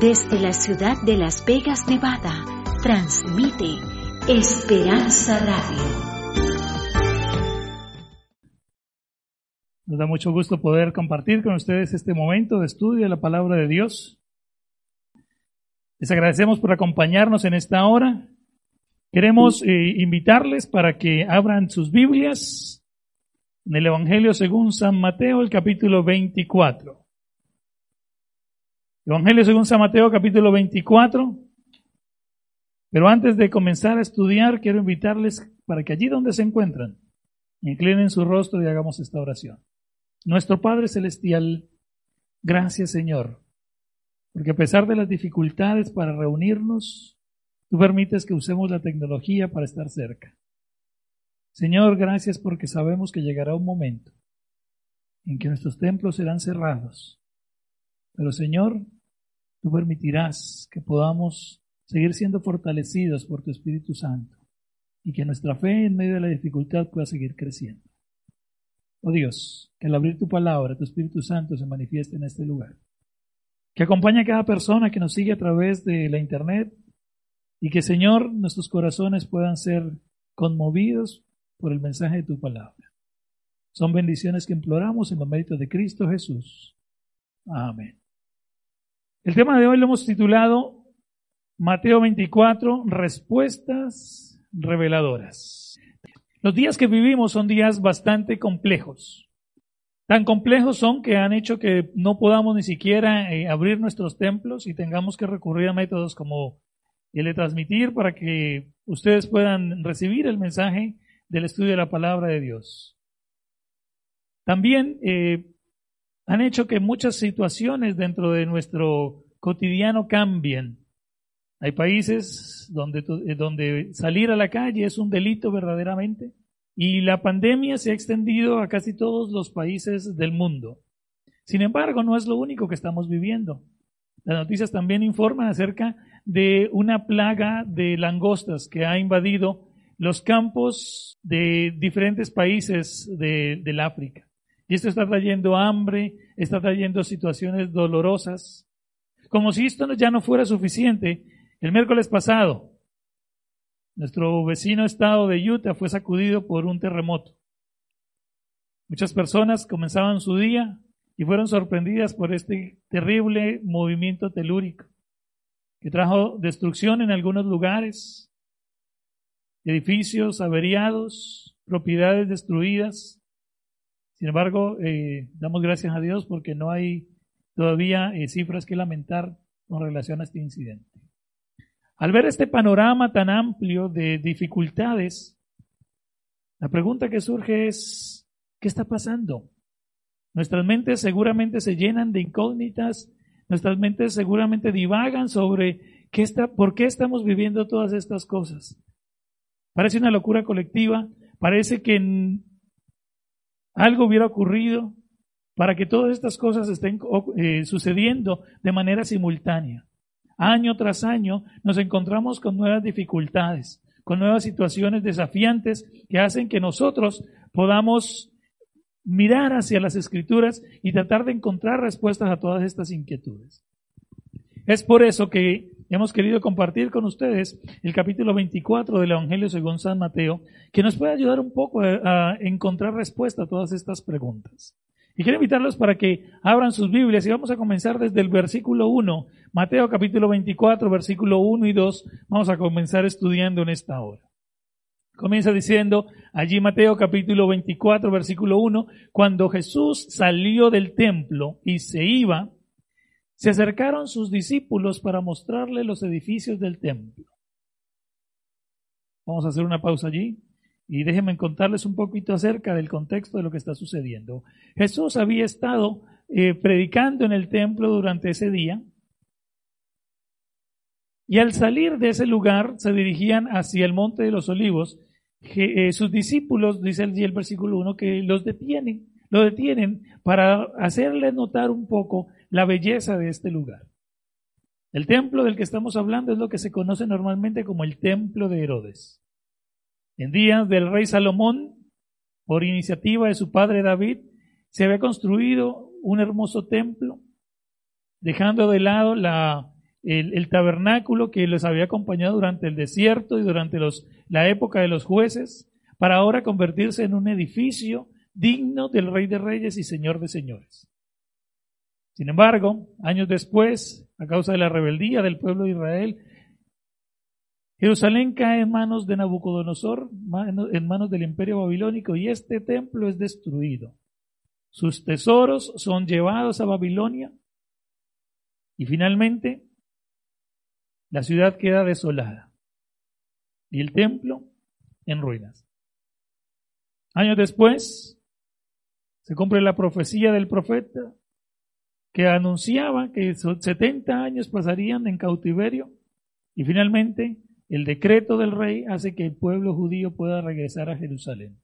Desde la ciudad de Las Vegas, Nevada, transmite Esperanza Radio. Nos da mucho gusto poder compartir con ustedes este momento de estudio de la palabra de Dios. Les agradecemos por acompañarnos en esta hora. Queremos eh, invitarles para que abran sus Biblias en el Evangelio según San Mateo, el capítulo 24. Evangelio según San Mateo capítulo 24. Pero antes de comenzar a estudiar, quiero invitarles para que allí donde se encuentran, inclinen su rostro y hagamos esta oración. Nuestro Padre Celestial, gracias Señor, porque a pesar de las dificultades para reunirnos, tú permites que usemos la tecnología para estar cerca. Señor, gracias porque sabemos que llegará un momento en que nuestros templos serán cerrados pero Señor, tú permitirás que podamos seguir siendo fortalecidos por tu Espíritu Santo y que nuestra fe en medio de la dificultad pueda seguir creciendo. Oh Dios, que al abrir tu palabra, tu Espíritu Santo se manifieste en este lugar. Que acompañe a cada persona que nos sigue a través de la Internet y que, Señor, nuestros corazones puedan ser conmovidos por el mensaje de tu palabra. Son bendiciones que imploramos en los méritos de Cristo Jesús. Amén. El tema de hoy lo hemos titulado Mateo 24, respuestas reveladoras. Los días que vivimos son días bastante complejos. Tan complejos son que han hecho que no podamos ni siquiera eh, abrir nuestros templos y tengamos que recurrir a métodos como el de transmitir para que ustedes puedan recibir el mensaje del estudio de la palabra de Dios. También eh, han hecho que muchas situaciones dentro de nuestro cotidiano cambien. Hay países donde, eh, donde salir a la calle es un delito verdaderamente y la pandemia se ha extendido a casi todos los países del mundo. Sin embargo, no es lo único que estamos viviendo. Las noticias también informan acerca de una plaga de langostas que ha invadido los campos de diferentes países de, del África. Y esto está trayendo hambre, está trayendo situaciones dolorosas. Como si esto ya no fuera suficiente, el miércoles pasado, nuestro vecino estado de Utah fue sacudido por un terremoto. Muchas personas comenzaban su día y fueron sorprendidas por este terrible movimiento telúrico que trajo destrucción en algunos lugares, edificios averiados, propiedades destruidas, sin embargo, eh, damos gracias a Dios porque no hay todavía eh, cifras que lamentar con relación a este incidente. Al ver este panorama tan amplio de dificultades, la pregunta que surge es, ¿qué está pasando? Nuestras mentes seguramente se llenan de incógnitas, nuestras mentes seguramente divagan sobre qué está, por qué estamos viviendo todas estas cosas. Parece una locura colectiva, parece que algo hubiera ocurrido para que todas estas cosas estén eh, sucediendo de manera simultánea. Año tras año nos encontramos con nuevas dificultades, con nuevas situaciones desafiantes que hacen que nosotros podamos mirar hacia las escrituras y tratar de encontrar respuestas a todas estas inquietudes. Es por eso que hemos querido compartir con ustedes el capítulo 24 del Evangelio según San Mateo, que nos puede ayudar un poco a, encontrar respuesta a todas estas preguntas. Y quiero invitarlos para que abran sus Biblias y vamos a comenzar desde el versículo 1, Mateo capítulo 24, versículo 1 y 2, vamos a comenzar estudiando en esta hora. Comienza diciendo allí Mateo capítulo 24, versículo 1, cuando Jesús salió del templo y se iba, se acercaron sus discípulos para mostrarle los edificios del templo. Vamos a hacer una pausa allí y déjenme contarles un poquito acerca del contexto de lo que está sucediendo. Jesús había estado eh, predicando en el templo durante ese día y al salir de ese lugar se dirigían hacia el monte de los olivos. Eh, sus discípulos, dice allí el versículo 1, que los detienen, lo detienen para hacerles notar un poco la belleza de este lugar. El templo del que estamos hablando es lo que se conoce normalmente como el templo de Herodes. En días del rey Salomón, por iniciativa de su padre David, se había construido un hermoso templo, dejando de lado la, el, tabernáculo que les había acompañado durante el desierto y durante los, la época de los jueces, para ahora convertirse en un edificio digno del Rey de Reyes y Señor de Señores. Sin embargo, años después, a causa de la rebeldía del pueblo de Israel, Jerusalén cae en manos de Nabucodonosor, en manos del imperio babilónico, y este templo es destruido. Sus tesoros son llevados a Babilonia y finalmente la ciudad queda desolada y el templo en ruinas. Años después se cumple la profecía del profeta que anunciaba que 70 años pasarían en cautiverio y finalmente el decreto del rey hace que el pueblo judío pueda regresar a Jerusalén.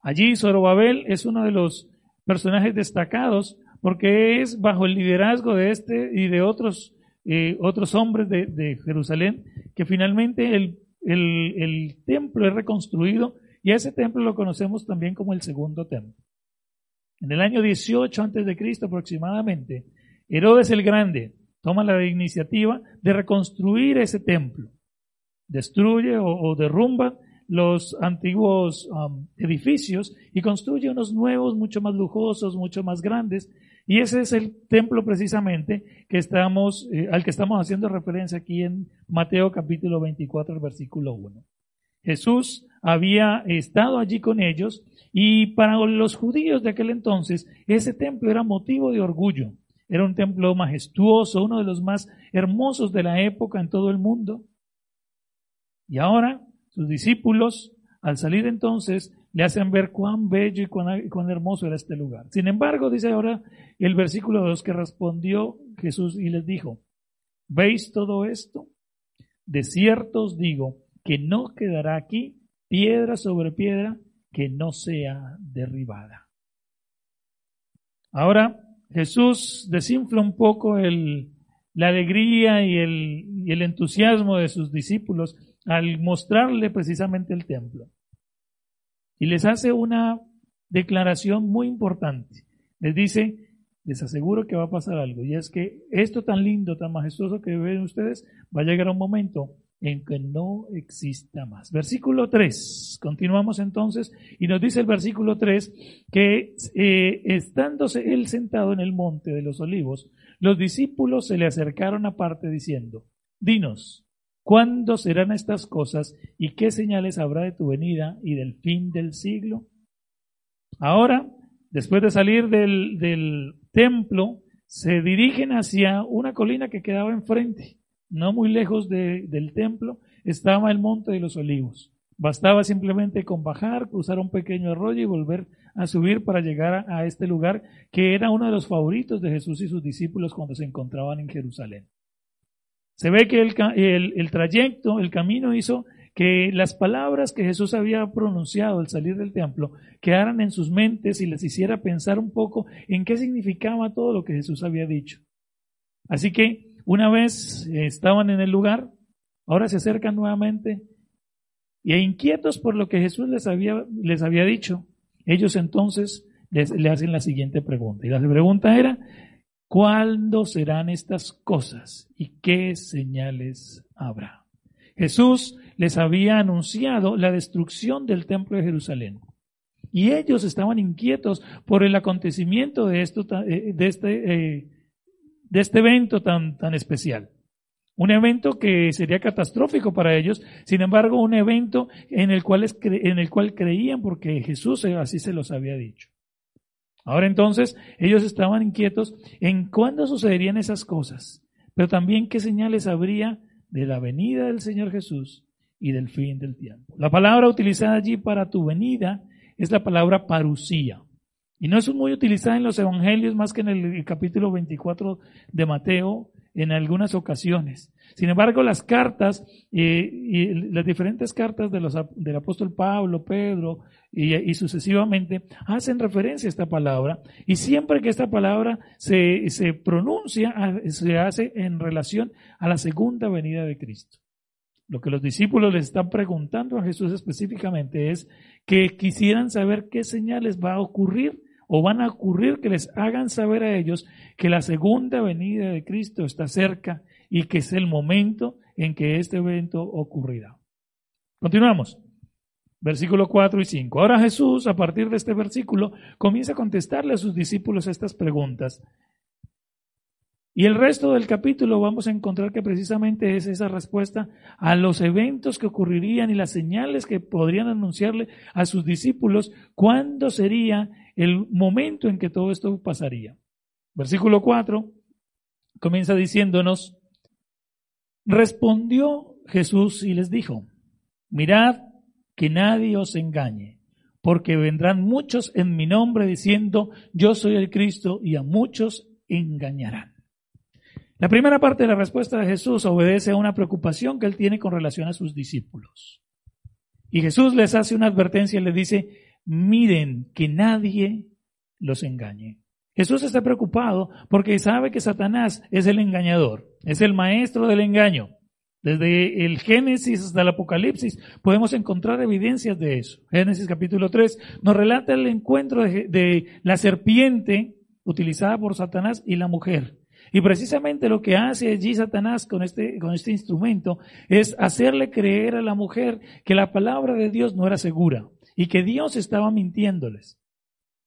Allí Zorobabel es uno de los personajes destacados porque es bajo el liderazgo de este y de otros, eh, otros hombres de, Jerusalén que finalmente el, el templo es reconstruido y ese templo lo conocemos también como el segundo templo. En el año 18 antes de Cristo aproximadamente, Herodes el Grande toma la iniciativa de reconstruir ese templo. Destruye o, derrumba los antiguos um, edificios y construye unos nuevos mucho más lujosos, mucho más grandes. Y ese es el templo precisamente eh, al que estamos haciendo referencia aquí en Mateo capítulo 24, versículo 1. Jesús había estado allí con ellos y para los judíos de aquel entonces ese templo era motivo de orgullo. Era un templo majestuoso, uno de los más hermosos de la época en todo el mundo. Y ahora sus discípulos, al salir entonces, le hacen ver cuán bello y cuán, hermoso era este lugar. Sin embargo, dice ahora el versículo 2 que respondió Jesús y les dijo, ¿veis todo esto? De cierto os digo que no quedará aquí piedra sobre piedra que no sea derribada. Ahora Jesús desinfla un poco el, la alegría y el, y el entusiasmo de sus discípulos al mostrarle precisamente el templo. Y les hace una declaración muy importante. Les dice, les aseguro que va a pasar algo. Y es que esto tan lindo, tan majestuoso que ven ustedes, va a llegar un momento en que no exista más. Versículo 3. Continuamos entonces y nos dice el versículo 3 que eh, estándose él sentado en el monte de los olivos, los discípulos se le acercaron aparte diciendo, dinos, ¿cuándo serán estas cosas y qué señales habrá de tu venida y del fin del siglo? Ahora, después de salir del, del templo, se dirigen hacia una colina que quedaba enfrente no muy lejos del templo, estaba el monte de los olivos. Bastaba simplemente con bajar, cruzar un pequeño arroyo y volver a subir para llegar a, este lugar que era uno de los favoritos de Jesús y sus discípulos cuando se encontraban en Jerusalén. Se ve que el, el trayecto, el camino hizo que las palabras que Jesús había pronunciado al salir del templo quedaran en sus mentes y les hiciera pensar un poco en qué significaba todo lo que Jesús había dicho. Así que una vez estaban en el lugar, ahora se acercan nuevamente y inquietos por lo que Jesús les había, les había dicho, ellos entonces le hacen la siguiente pregunta. Y la pregunta era, ¿cuándo serán estas cosas y qué señales habrá? Jesús les había anunciado la destrucción del templo de Jerusalén. Y ellos estaban inquietos por el acontecimiento de, esto, eh, de este eh, de este evento tan, tan especial. Un evento que sería catastrófico para ellos, sin embargo, un evento en el cual, en el cual creían porque Jesús así se los había dicho. Ahora entonces, ellos estaban inquietos en cuándo sucederían esas cosas, pero también qué señales habría de la venida del Señor Jesús y del fin del tiempo. La palabra utilizada allí para tu venida es la palabra parusía. Y no es muy utilizada en los evangelios más que en el capítulo 24 de Mateo en algunas ocasiones. Sin embargo, las cartas eh, y las diferentes cartas del apóstol Pablo, Pedro y, sucesivamente hacen referencia a esta palabra y siempre que esta palabra se, se pronuncia se hace en relación a la segunda venida de Cristo. Lo que los discípulos les están preguntando a Jesús específicamente es que quisieran saber qué señales va a ocurrir o van a ocurrir que les hagan saber a ellos que la segunda venida de Cristo está cerca y que es el momento en que este evento ocurrirá. Continuamos. Versículo 4 y 5. Ahora Jesús, a partir de este versículo, comienza a contestarle a sus discípulos estas preguntas. Y el resto del capítulo vamos a encontrar que precisamente es esa respuesta a los eventos que ocurrirían y las señales que podrían anunciarle a sus discípulos cuándo sería el momento en que todo esto pasaría. Versículo 4 comienza diciéndonos, respondió Jesús y les dijo, mirad que nadie os engañe, porque vendrán muchos en mi nombre diciendo, yo soy el Cristo, y a muchos engañarán. La primera parte de la respuesta de Jesús obedece a una preocupación que él tiene con relación a sus discípulos. Y Jesús les hace una advertencia y les dice, miren que nadie los engañe. Jesús está preocupado porque sabe que Satanás es el engañador, es el maestro del engaño. Desde el Génesis hasta el Apocalipsis podemos encontrar evidencias de eso. Génesis capítulo 3 nos relata el encuentro de, de la serpiente utilizada por Satanás y la mujer. Y precisamente lo que hace allí Satanás con este, con este instrumento es hacerle creer a la mujer que la palabra de Dios no era segura y que Dios estaba mintiéndoles.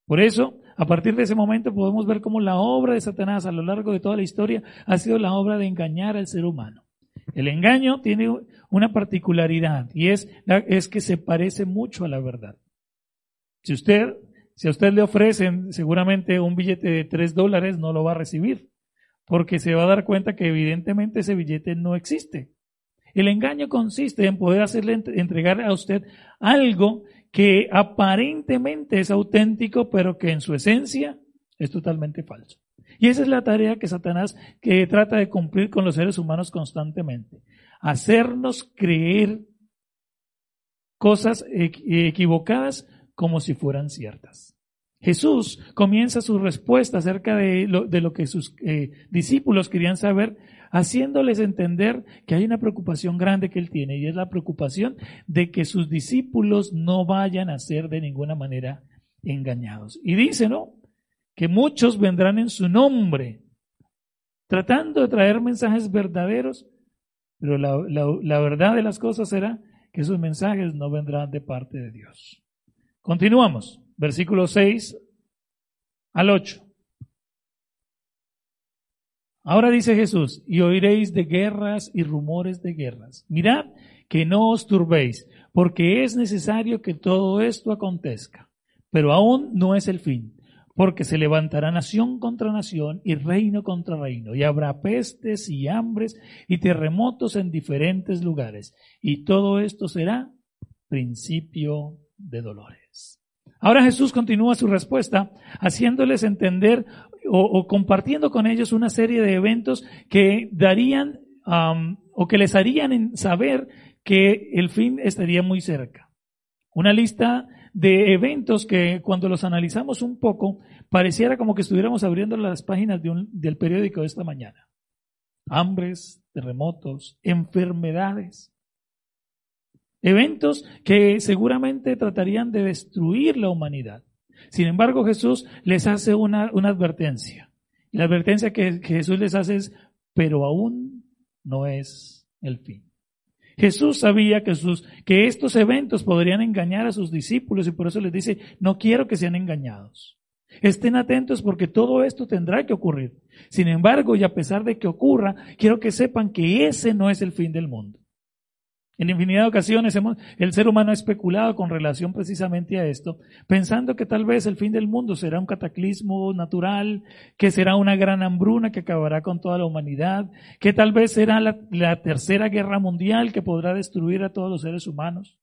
Por eso, a partir de ese momento podemos ver cómo la obra de Satanás a lo largo de toda la historia ha sido la obra de engañar al ser humano. El engaño tiene una particularidad y es, es que se parece mucho a la verdad. Si usted, si a usted le ofrecen seguramente un billete de tres dólares, no lo va a recibir porque se va a dar cuenta que evidentemente ese billete no existe. El engaño consiste en poder hacerle entregar a usted algo que aparentemente es auténtico, pero que en su esencia es totalmente falso. Y esa es la tarea que Satanás que trata de cumplir con los seres humanos constantemente. Hacernos creer cosas equivocadas como si fueran ciertas. Jesús comienza su respuesta acerca de lo, que sus eh, discípulos querían saber, haciéndoles entender que hay una preocupación grande que él tiene y es la preocupación de que sus discípulos no vayan a ser de ninguna manera engañados. Y dice, ¿no? Que muchos vendrán en su nombre, tratando de traer mensajes verdaderos, pero la, la verdad de las cosas será que esos mensajes no vendrán de parte de Dios. Continuamos versículo 6 al 8. Ahora dice Jesús, y oiréis de guerras y rumores de guerras. Mirad que no os turbéis, porque es necesario que todo esto acontezca, pero aún no es el fin, porque se levantará nación contra nación y reino contra reino, y habrá pestes y hambres y terremotos en diferentes lugares, y todo esto será principio de dolores. Ahora Jesús continúa su respuesta haciéndoles entender o, compartiendo con ellos una serie de eventos que darían o que les harían saber que el fin estaría muy cerca. Una lista de eventos que cuando los analizamos un poco pareciera como que estuviéramos abriendo las páginas del periódico de esta mañana. Hambres, terremotos, enfermedades, Eventos que seguramente tratarían de destruir la humanidad. Sin embargo, Jesús les hace una, advertencia. Y la advertencia que, Jesús les hace es, pero aún no es el fin. Jesús sabía que, sus, que estos eventos podrían engañar a sus discípulos y por eso les dice, no quiero que sean engañados. Estén atentos porque todo esto tendrá que ocurrir. Sin embargo, y a pesar de que ocurra, quiero que sepan que ese no es el fin del mundo. En infinidad de ocasiones hemos, el ser humano ha especulado con relación precisamente a esto, pensando que tal vez el fin del mundo será un cataclismo natural, que será una gran hambruna que acabará con toda la humanidad, que tal vez será la, tercera guerra mundial que podrá destruir a todos los seres humanos.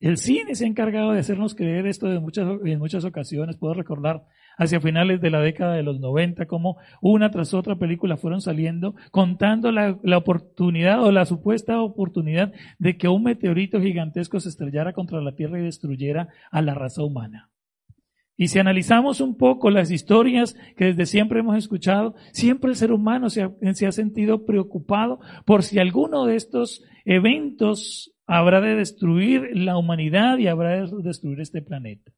El cine se ha encargado de hacernos creer esto en muchas ocasiones. Puedo recordar hacia finales de la década de los 90 como una tras otra película fueron saliendo contando la, oportunidad o la supuesta oportunidad de que un meteorito gigantesco se estrellara contra la Tierra y destruyera a la raza humana. Y si analizamos un poco las historias que desde siempre hemos escuchado, siempre el ser humano se ha, sentido preocupado por si alguno de estos eventos habrá de destruir la humanidad y habrá de destruir este planeta.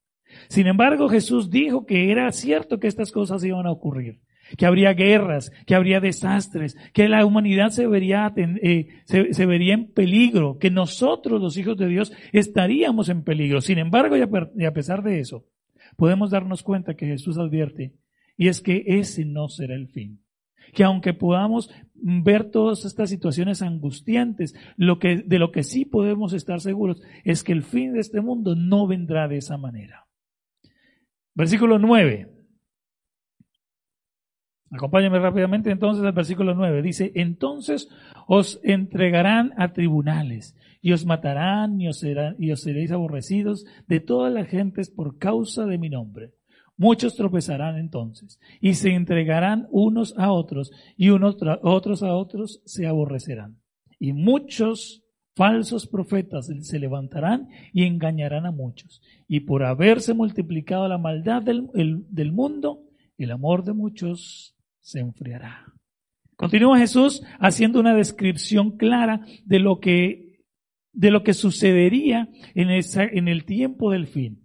Sin embargo, Jesús dijo que era cierto que estas cosas iban a ocurrir, que habría guerras, que habría desastres, que la humanidad se vería, eh, se, vería en peligro, que nosotros, los hijos de Dios, estaríamos en peligro. Sin embargo, y a pesar de eso, podemos darnos cuenta que Jesús advierte, y es que ese no será el fin que aunque podamos ver todas estas situaciones angustiantes, lo que, de lo que sí podemos estar seguros es que el fin de este mundo no vendrá de esa manera. Versículo 9. Acompáñame rápidamente entonces al versículo 9. Dice, entonces os entregarán a tribunales y os matarán y os, serán, y os seréis aborrecidos de todas las gentes por causa de mi nombre. Muchos tropezarán entonces y se entregarán unos a otros y unos otros a otros se aborrecerán. Y muchos falsos profetas se levantarán y engañarán a muchos. Y por haberse multiplicado la maldad del, del mundo, el amor de muchos se enfriará. Continúa Jesús haciendo una descripción clara de lo que, de lo que sucedería en, esa, en el tiempo del fin.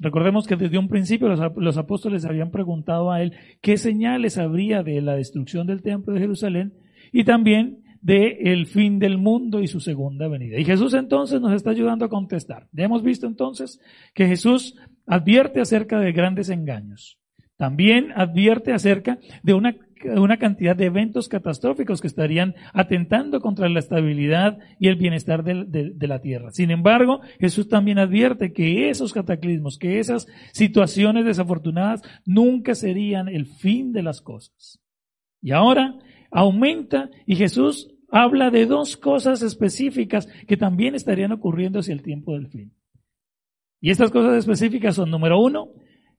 Recordemos que desde un principio los, apóstoles habían preguntado a él qué señales habría de la destrucción del templo de Jerusalén y también de el fin del mundo y su segunda venida. Y Jesús entonces nos está ayudando a contestar. Ya hemos visto entonces que Jesús advierte acerca de grandes engaños. También advierte acerca de una una cantidad de eventos catastróficos que estarían atentando contra la estabilidad y el bienestar de, la tierra. Sin embargo, Jesús también advierte que esos cataclismos, que esas situaciones desafortunadas nunca serían el fin de las cosas. Y ahora aumenta y Jesús habla de dos cosas específicas que también estarían ocurriendo hacia el tiempo del fin. Y estas cosas específicas son, número uno,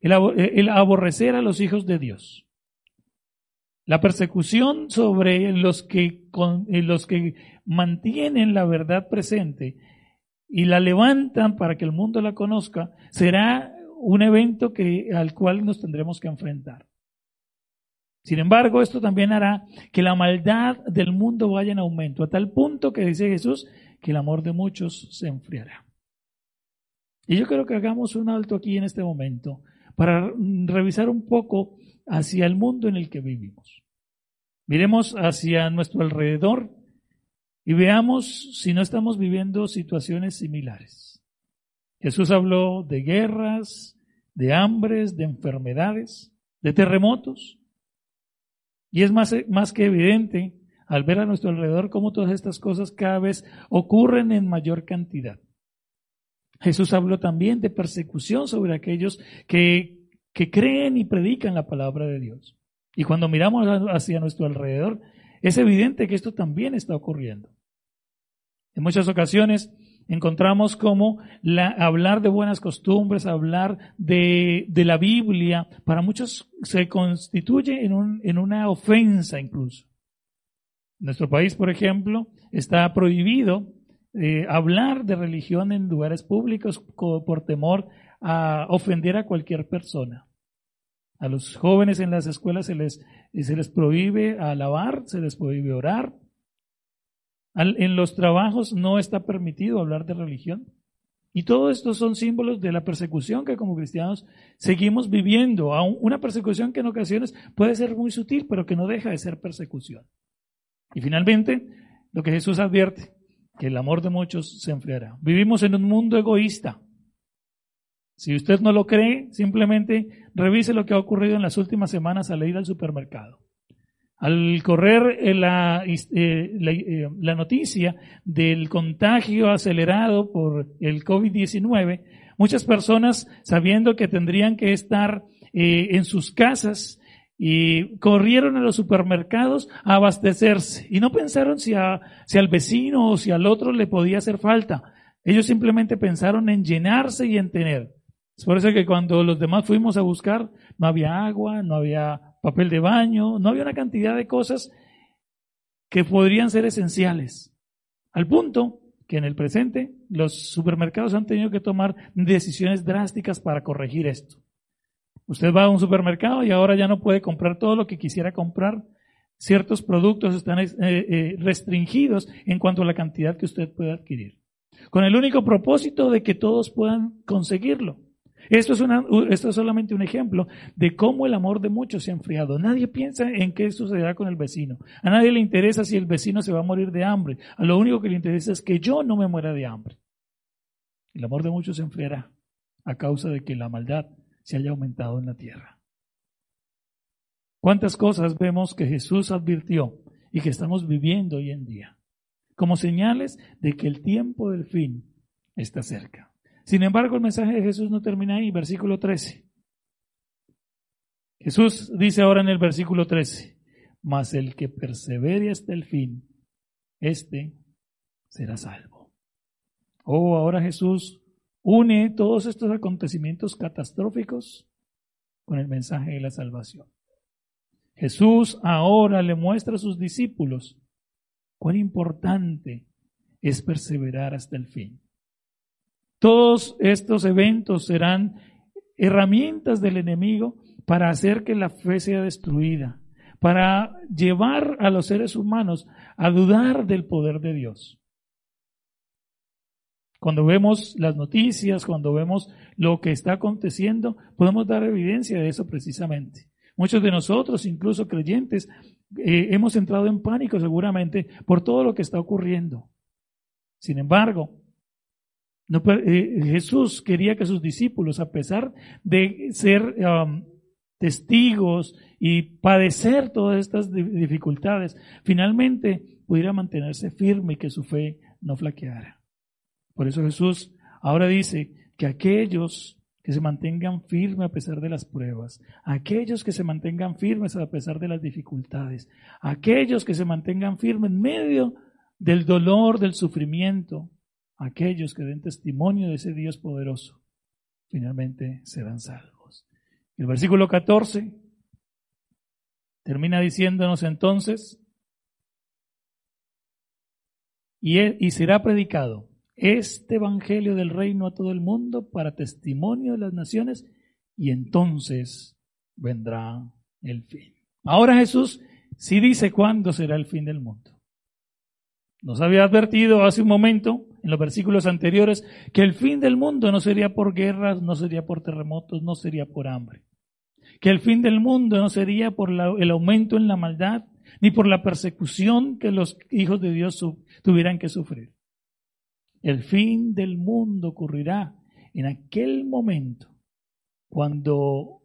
el aborrecer a los hijos de Dios. La persecución sobre los que, eh, los que mantienen la verdad presente y la levantan para que el mundo la conozca será un evento que, al cual nos tendremos que enfrentar. Sin embargo, esto también hará que la maldad del mundo vaya en aumento, a tal punto que dice Jesús que el amor de muchos se enfriará. Y yo creo que hagamos un alto aquí en este momento para revisar un poco hacia el mundo en el que vivimos. Miremos hacia nuestro alrededor y veamos si no estamos viviendo situaciones similares. Jesús habló de guerras, de hambres, de enfermedades, de terremotos. Y es más, más que evidente al ver a nuestro alrededor cómo todas estas cosas cada vez ocurren en mayor cantidad. Jesús habló también de persecución sobre aquellos que que creen y predican la palabra de Dios. Y cuando miramos hacia nuestro alrededor, es evidente que esto también está ocurriendo. En muchas ocasiones encontramos como hablar de buenas costumbres, hablar de, la Biblia, para muchos se constituye en, en una ofensa incluso. En nuestro país, por ejemplo, está prohibido eh, hablar de religión en lugares públicos por temor a ofender a cualquier persona. A los jóvenes en las escuelas se les, se les prohíbe alabar, se les prohíbe orar. En los trabajos no está permitido hablar de religión. Y todo esto son símbolos de la persecución que como cristianos seguimos viviendo, una persecución que en ocasiones puede ser muy sutil, pero que no deja de ser persecución. Y finalmente, lo que Jesús advierte, que el amor de muchos se enfriará. Vivimos en un mundo egoísta, si usted no lo cree, simplemente revise lo que ha ocurrido en las últimas semanas al ir al supermercado. Al correr eh, la, eh, eh, la, noticia del contagio acelerado por el COVID-19, muchas personas, sabiendo que tendrían que estar en sus casas, y corrieron a los supermercados a abastecerse y no pensaron si, si al vecino o si al otro le podía hacer falta. Ellos simplemente pensaron en llenarse y en tener. Es por eso que cuando los demás fuimos a buscar, no había agua, no había papel de baño, no había una cantidad de cosas que podrían ser esenciales. Al punto que en el presente los supermercados han tenido que tomar decisiones drásticas para corregir esto. Usted va a un supermercado y ahora ya no puede comprar todo lo que quisiera comprar. Ciertos productos están eh, eh, restringidos en cuanto a la cantidad que usted puede adquirir. Con el único propósito de que todos puedan conseguirlo. Esto es, solamente un ejemplo de cómo el amor de muchos se ha enfriado. Nadie piensa en qué sucederá con el vecino. A nadie le interesa si el vecino se va a morir de hambre. A lo único que le interesa es que yo no me muera de hambre. El amor de muchos se enfriará a causa de que la maldad se haya aumentado en la tierra. ¿Cuántas cosas vemos que Jesús advirtió y que estamos viviendo hoy en día? Como señales de que el tiempo del fin está cerca. Sin embargo, el mensaje de Jesús no termina ahí, versículo 13. Jesús dice ahora en el versículo 13, mas el que persevere hasta el fin, este será salvo. Oh, ahora Jesús une todos estos acontecimientos catastróficos con el mensaje de la salvación. Jesús ahora le muestra a sus discípulos cuán importante es perseverar hasta el fin. Todos estos eventos serán herramientas del enemigo para hacer que la fe sea destruida, para llevar a los seres humanos a dudar del poder de Dios. Cuando vemos las noticias, cuando vemos lo que está aconteciendo, podemos dar evidencia de eso precisamente. Muchos de nosotros, incluso creyentes, eh, hemos entrado en pánico seguramente por todo lo que está ocurriendo. Sin embargo, eh, Jesús quería que sus discípulos, a pesar de ser um, testigos y padecer todas estas dificultades, finalmente pudiera mantenerse firme y que su fe no flaqueara. Por eso Jesús ahora dice que aquellos que se mantengan firmes a pesar de las pruebas, aquellos que se mantengan firmes a pesar de las dificultades, aquellos que se mantengan firmes en medio del dolor, del sufrimiento, aquellos que den testimonio de ese Dios poderoso, finalmente serán salvos. El versículo 14 termina diciéndonos entonces, y, y será predicado este Evangelio del reino a todo el mundo para testimonio de las naciones y entonces vendrá el fin. Ahora Jesús sí dice cuándo será el fin del mundo. Nos había advertido hace un momento, en los versículos anteriores, que el fin del mundo no sería por guerras, no sería por terremotos, no sería por hambre. Que el fin del mundo no sería por el aumento en la maldad, ni por la persecución que los hijos de Dios tuvieran que sufrir. El fin del mundo ocurrirá en aquel momento cuando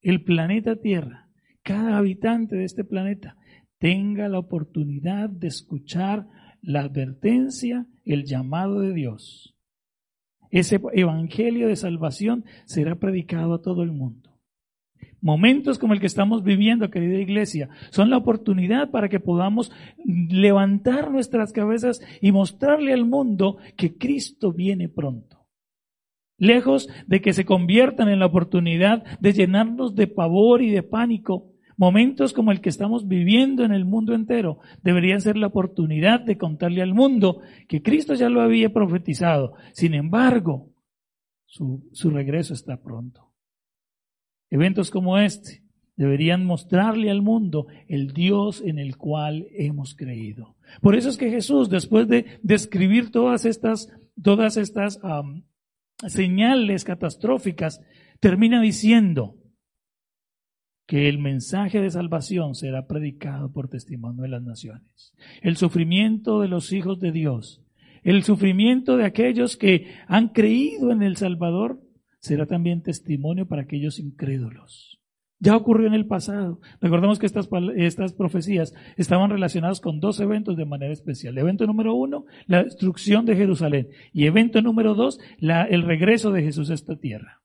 el planeta Tierra, cada habitante de este planeta, tenga la oportunidad de escuchar la advertencia, el llamado de Dios. Ese evangelio de salvación será predicado a todo el mundo. Momentos como el que estamos viviendo, querida iglesia, son la oportunidad para que podamos levantar nuestras cabezas y mostrarle al mundo que Cristo viene pronto. Lejos de que se conviertan en la oportunidad de llenarnos de pavor y de pánico, momentos como el que estamos viviendo en el mundo entero deberían ser la oportunidad de contarle al mundo que Cristo ya lo había profetizado. Sin embargo, su, regreso está pronto. Eventos como este deberían mostrarle al mundo el Dios en el cual hemos creído. Por eso es que Jesús, después de describir todas estas, todas estas señales catastróficas, termina diciendo que el mensaje de salvación será predicado por testimonio de las naciones. El sufrimiento de los hijos de Dios, el sufrimiento de aquellos que han creído en el Salvador, será también testimonio para aquellos incrédulos. Ya ocurrió en el pasado. Recordemos que estas, estas profecías estaban relacionadas con dos eventos de manera especial. Evento número uno, la destrucción de Jerusalén. Y evento número dos, el regreso de Jesús a esta tierra.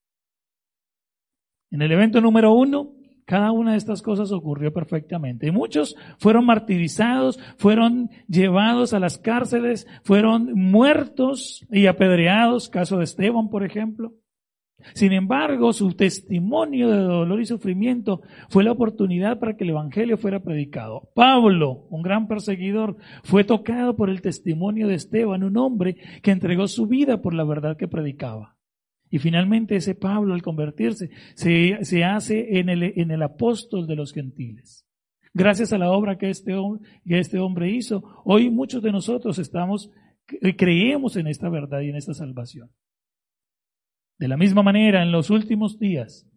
En el evento número uno, cada una de estas cosas ocurrió perfectamente. Y muchos fueron martirizados, fueron llevados a las cárceles, fueron muertos y apedreados, caso de Esteban, por ejemplo. Sin embargo, su testimonio de dolor y sufrimiento fue la oportunidad para que el Evangelio fuera predicado. Pablo, un gran perseguidor, fue tocado por el testimonio de Esteban, un hombre que entregó su vida por la verdad que predicaba. Y finalmente ese Pablo, al convertirse, se, hace en el, en el, apóstol de los gentiles. Gracias a la obra que este, que este hombre hizo, hoy muchos de nosotros estamos, creemos en esta verdad y en esta salvación. De la misma manera, en los últimos días,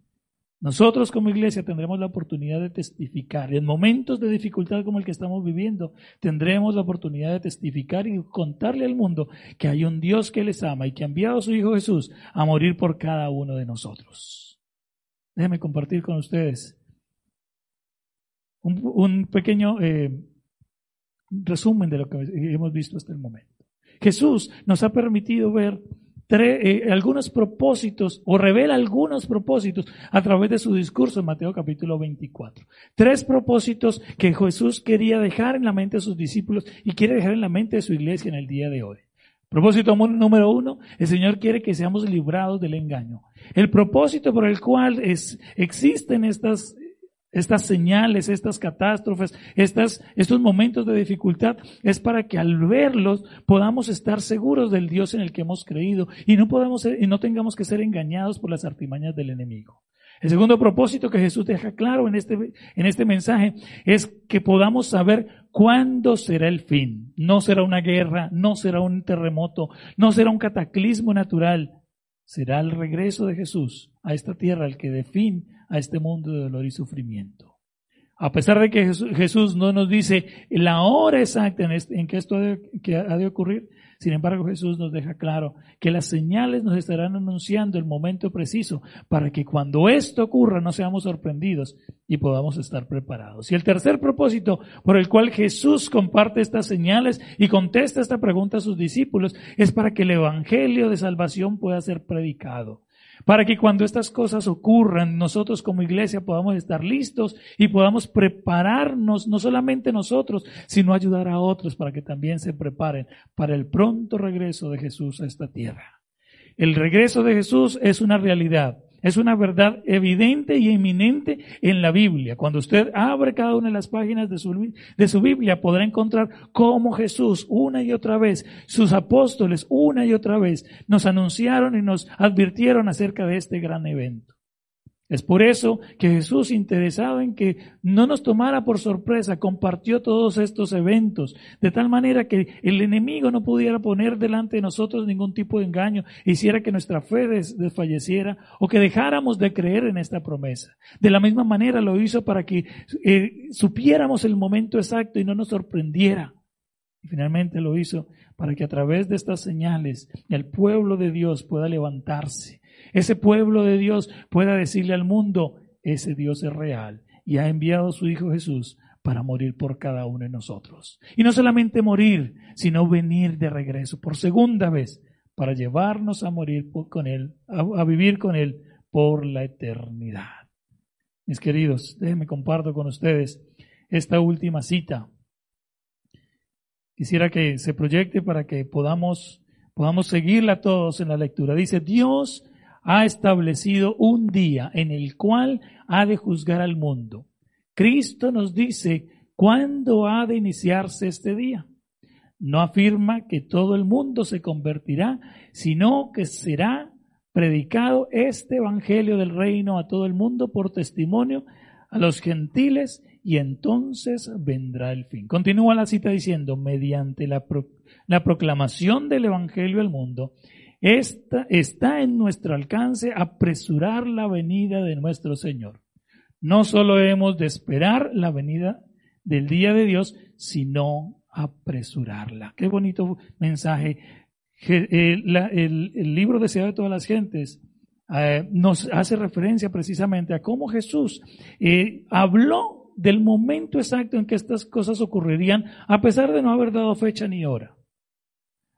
nosotros como iglesia tendremos la oportunidad de testificar. En momentos de dificultad como el que estamos viviendo, tendremos la oportunidad de testificar y contarle al mundo que hay un Dios que les ama y que ha enviado a su Hijo Jesús a morir por cada uno de nosotros. Déjenme compartir con ustedes un, pequeño eh, resumen de lo que hemos visto hasta el momento. Jesús nos ha permitido ver eh, algunos propósitos o revela algunos propósitos a través de su discurso en Mateo capítulo 24. Tres propósitos que Jesús quería dejar en la mente de sus discípulos y quiere dejar en la mente de su iglesia en el día de hoy. Propósito número uno, el Señor quiere que seamos librados del engaño. El propósito por el cual es, existen estas estas señales, estas catástrofes, estas, estos momentos de dificultad, es para que al verlos podamos estar seguros del Dios en el que hemos creído y no, podamos y no tengamos que ser engañados por las artimañas del enemigo. El segundo propósito que Jesús deja claro en este, en este mensaje es que podamos saber cuándo será el fin. No será una guerra, no será un terremoto, no será un cataclismo natural. Será el regreso de Jesús a esta tierra el que dé fin a este mundo de dolor y sufrimiento. A pesar de que Jesús no nos dice la hora exacta en, este, que esto ha de ocurrir, sin embargo Jesús nos deja claro que las señales nos estarán anunciando el momento preciso para que cuando esto ocurra no seamos sorprendidos y podamos estar preparados. Y el tercer propósito por el cual Jesús comparte estas señales y contesta esta pregunta a sus discípulos es para que el Evangelio de salvación pueda ser predicado para que cuando estas cosas ocurran, nosotros como iglesia podamos estar listos y podamos prepararnos, no solamente nosotros, sino ayudar a otros para que también se preparen para el pronto regreso de Jesús a esta tierra. El regreso de Jesús es una realidad. Es una verdad evidente y eminente en la Biblia. Cuando usted abre cada una de las páginas de su, de su Biblia, podrá encontrar cómo Jesús una y otra vez, sus apóstoles una y otra vez, nos anunciaron y nos advirtieron acerca de este gran evento. Es por eso que Jesús, interesado en que no nos tomara por sorpresa, compartió todos estos eventos, de tal manera que el enemigo no pudiera poner delante de nosotros ningún tipo de engaño, hiciera que nuestra fe desfalleciera o que dejáramos de creer en esta promesa. De la misma manera lo hizo para que eh, supiéramos el momento exacto y no nos sorprendiera. Y finalmente lo hizo para que a través de estas señales el pueblo de Dios pueda levantarse ese pueblo de Dios pueda decirle al mundo, ese Dios es real y ha enviado a su Hijo Jesús para morir por cada uno de nosotros. Y no solamente morir, sino venir de regreso por segunda vez para llevarnos a morir con Él, a, vivir con Él por la eternidad. Mis queridos, déjenme comparto con ustedes esta última cita. Quisiera que se proyecte para que podamos, podamos seguirla todos en la lectura. Dice, Dios ha establecido un día en el cual ha de juzgar al mundo. Cristo nos dice cuándo ha de iniciarse este día. No afirma que todo el mundo se convertirá, sino que será predicado este Evangelio del reino a todo el mundo por testimonio a los gentiles y entonces vendrá el fin. Continúa la cita diciendo, mediante la, la proclamación del Evangelio al mundo, Esta, está en nuestro alcance apresurar la venida de nuestro Señor. No solo hemos de esperar la venida del día de Dios, sino apresurarla. Qué bonito mensaje. El, el, libro Deseado de todas las gentes eh, nos hace referencia precisamente a cómo Jesús eh, habló del momento exacto en que estas cosas ocurrirían, a pesar de no haber dado fecha ni hora.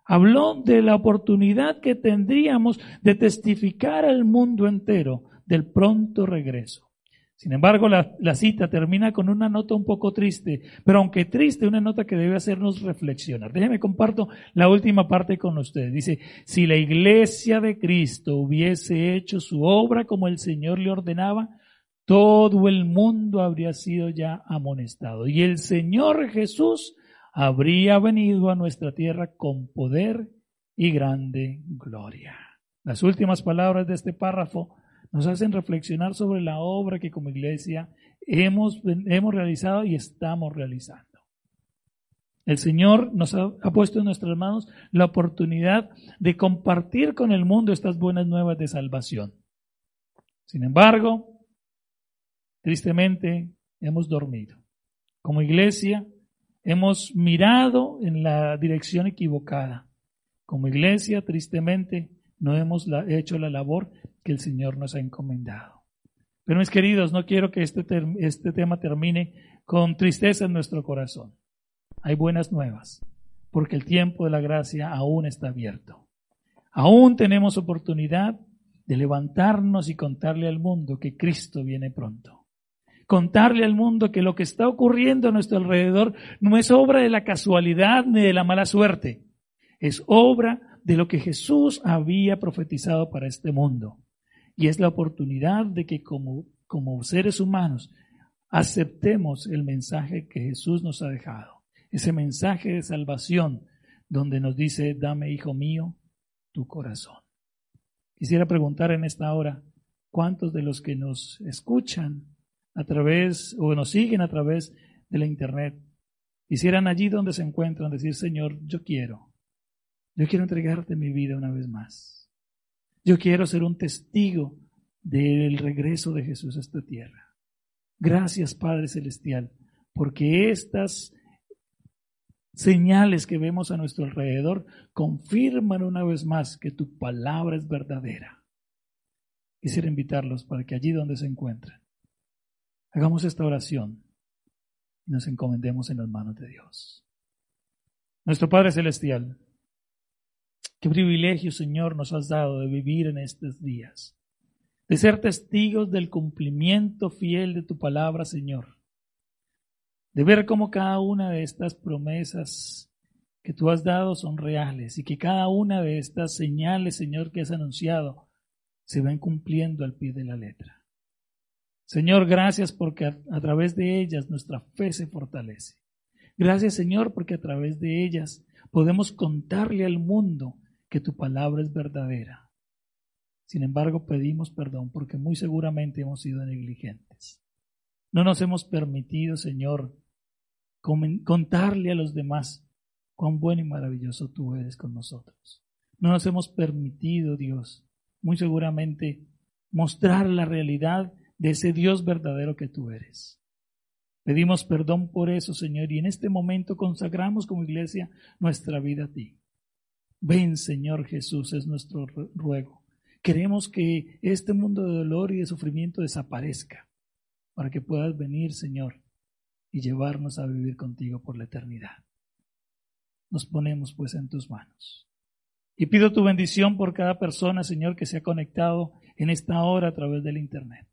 Habló de la oportunidad que tendríamos de testificar al mundo entero del pronto regreso. Sin embargo, la, cita termina con una nota un poco triste, pero aunque triste, una nota que debe hacernos reflexionar. Déjeme comparto la última parte con ustedes. Dice, si la iglesia de Cristo hubiese hecho su obra como el Señor le ordenaba, todo el mundo habría sido ya amonestado. Y el Señor Jesús habría venido a nuestra tierra con poder y grande gloria. Las últimas palabras de este párrafo nos hacen reflexionar sobre la obra que como iglesia hemos, hemos realizado y estamos realizando. El Señor nos ha, puesto en nuestras manos la oportunidad de compartir con el mundo estas buenas nuevas de salvación. Sin embargo, tristemente hemos dormido. Como iglesia hemos mirado en la dirección equivocada. Como iglesia, tristemente, no hemos hecho la labor que el Señor nos ha encomendado. Pero mis queridos, no quiero que este, este tema termine con tristeza en nuestro corazón hay buenas nuevas, porque el tiempo de la gracia aún está abierto. Aún tenemos oportunidad de levantarnos y contarle al mundo que Cristo viene pronto. Contarle al mundo que lo que está ocurriendo a nuestro alrededor no es obra de la casualidad ni de la mala suerte, es obra de lo que Jesús había profetizado para este mundo. Y es la oportunidad de que como, como seres humanos aceptemos el mensaje que Jesús nos ha dejado ese mensaje de salvación donde nos dice, dame, hijo mío, tu corazón. Quisiera preguntar en esta hora, ¿cuántos de los que nos escuchan a través o nos siguen a través de la internet quisieran allí donde se encuentran decir, Señor, yo quiero, yo quiero entregarte mi vida una vez más. Yo quiero ser un testigo del regreso de Jesús a esta tierra. Gracias, Padre Celestial, porque estas señales que vemos a nuestro alrededor confirman una vez más que tu palabra es verdadera. Quisiera invitarlos para que allí donde se encuentren, hagamos esta oración y nos encomendemos en las manos de Dios. Nuestro Padre Celestial, qué privilegio, Señor, nos has dado de vivir en estos días, de ser testigos del cumplimiento fiel de tu palabra, Señor de ver cómo cada una de estas promesas que tú has dado son reales y que cada una de estas señales, Señor, que has anunciado, se van cumpliendo al pie de la letra. Señor, gracias porque a, través de ellas nuestra fe se fortalece. Gracias, Señor, porque a través de ellas podemos contarle al mundo que tu palabra es verdadera. Sin embargo, pedimos perdón porque muy seguramente hemos sido negligentes. No nos hemos permitido, Señor, contarle a los demás cuán bueno y maravilloso tú eres con nosotros. No nos hemos permitido, Dios, muy seguramente, mostrar la realidad de ese Dios verdadero que tú eres. Pedimos perdón por eso, Señor, y en este momento consagramos como iglesia nuestra vida a ti. Ven, Señor Jesús, es nuestro ruego. Queremos que este mundo de dolor y de sufrimiento desaparezca, para que puedas venir, Señor, y llevarnos a vivir contigo por la eternidad. Nos ponemos pues en tus manos. Y pido tu bendición por cada persona, Señor, que se ha conectado en esta hora a través del Internet.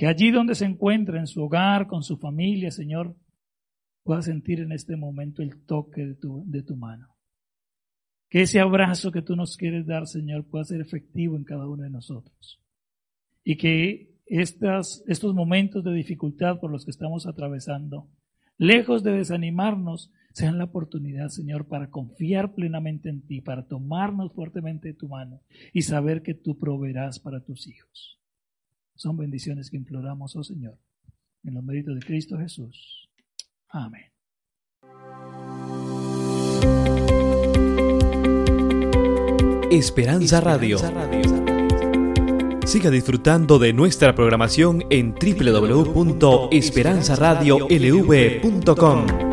Que allí donde se encuentra, en su hogar, con su familia, Señor, pueda sentir en este momento el toque de tu, mano. Que ese abrazo que tú nos quieres dar, Señor, pueda ser efectivo en cada uno de nosotros. Y que estos momentos de dificultad por los que estamos atravesando, lejos de desanimarnos, sean la oportunidad, Señor, para confiar plenamente en ti, para tomarnos fuertemente de tu mano y saber que tú proveerás para tus hijos. Son bendiciones que imploramos, oh Señor, en los méritos de Cristo Jesús. Amén. Esperanza Radio. Siga disfrutando de nuestra programación en www.esperanzaradiolv.com.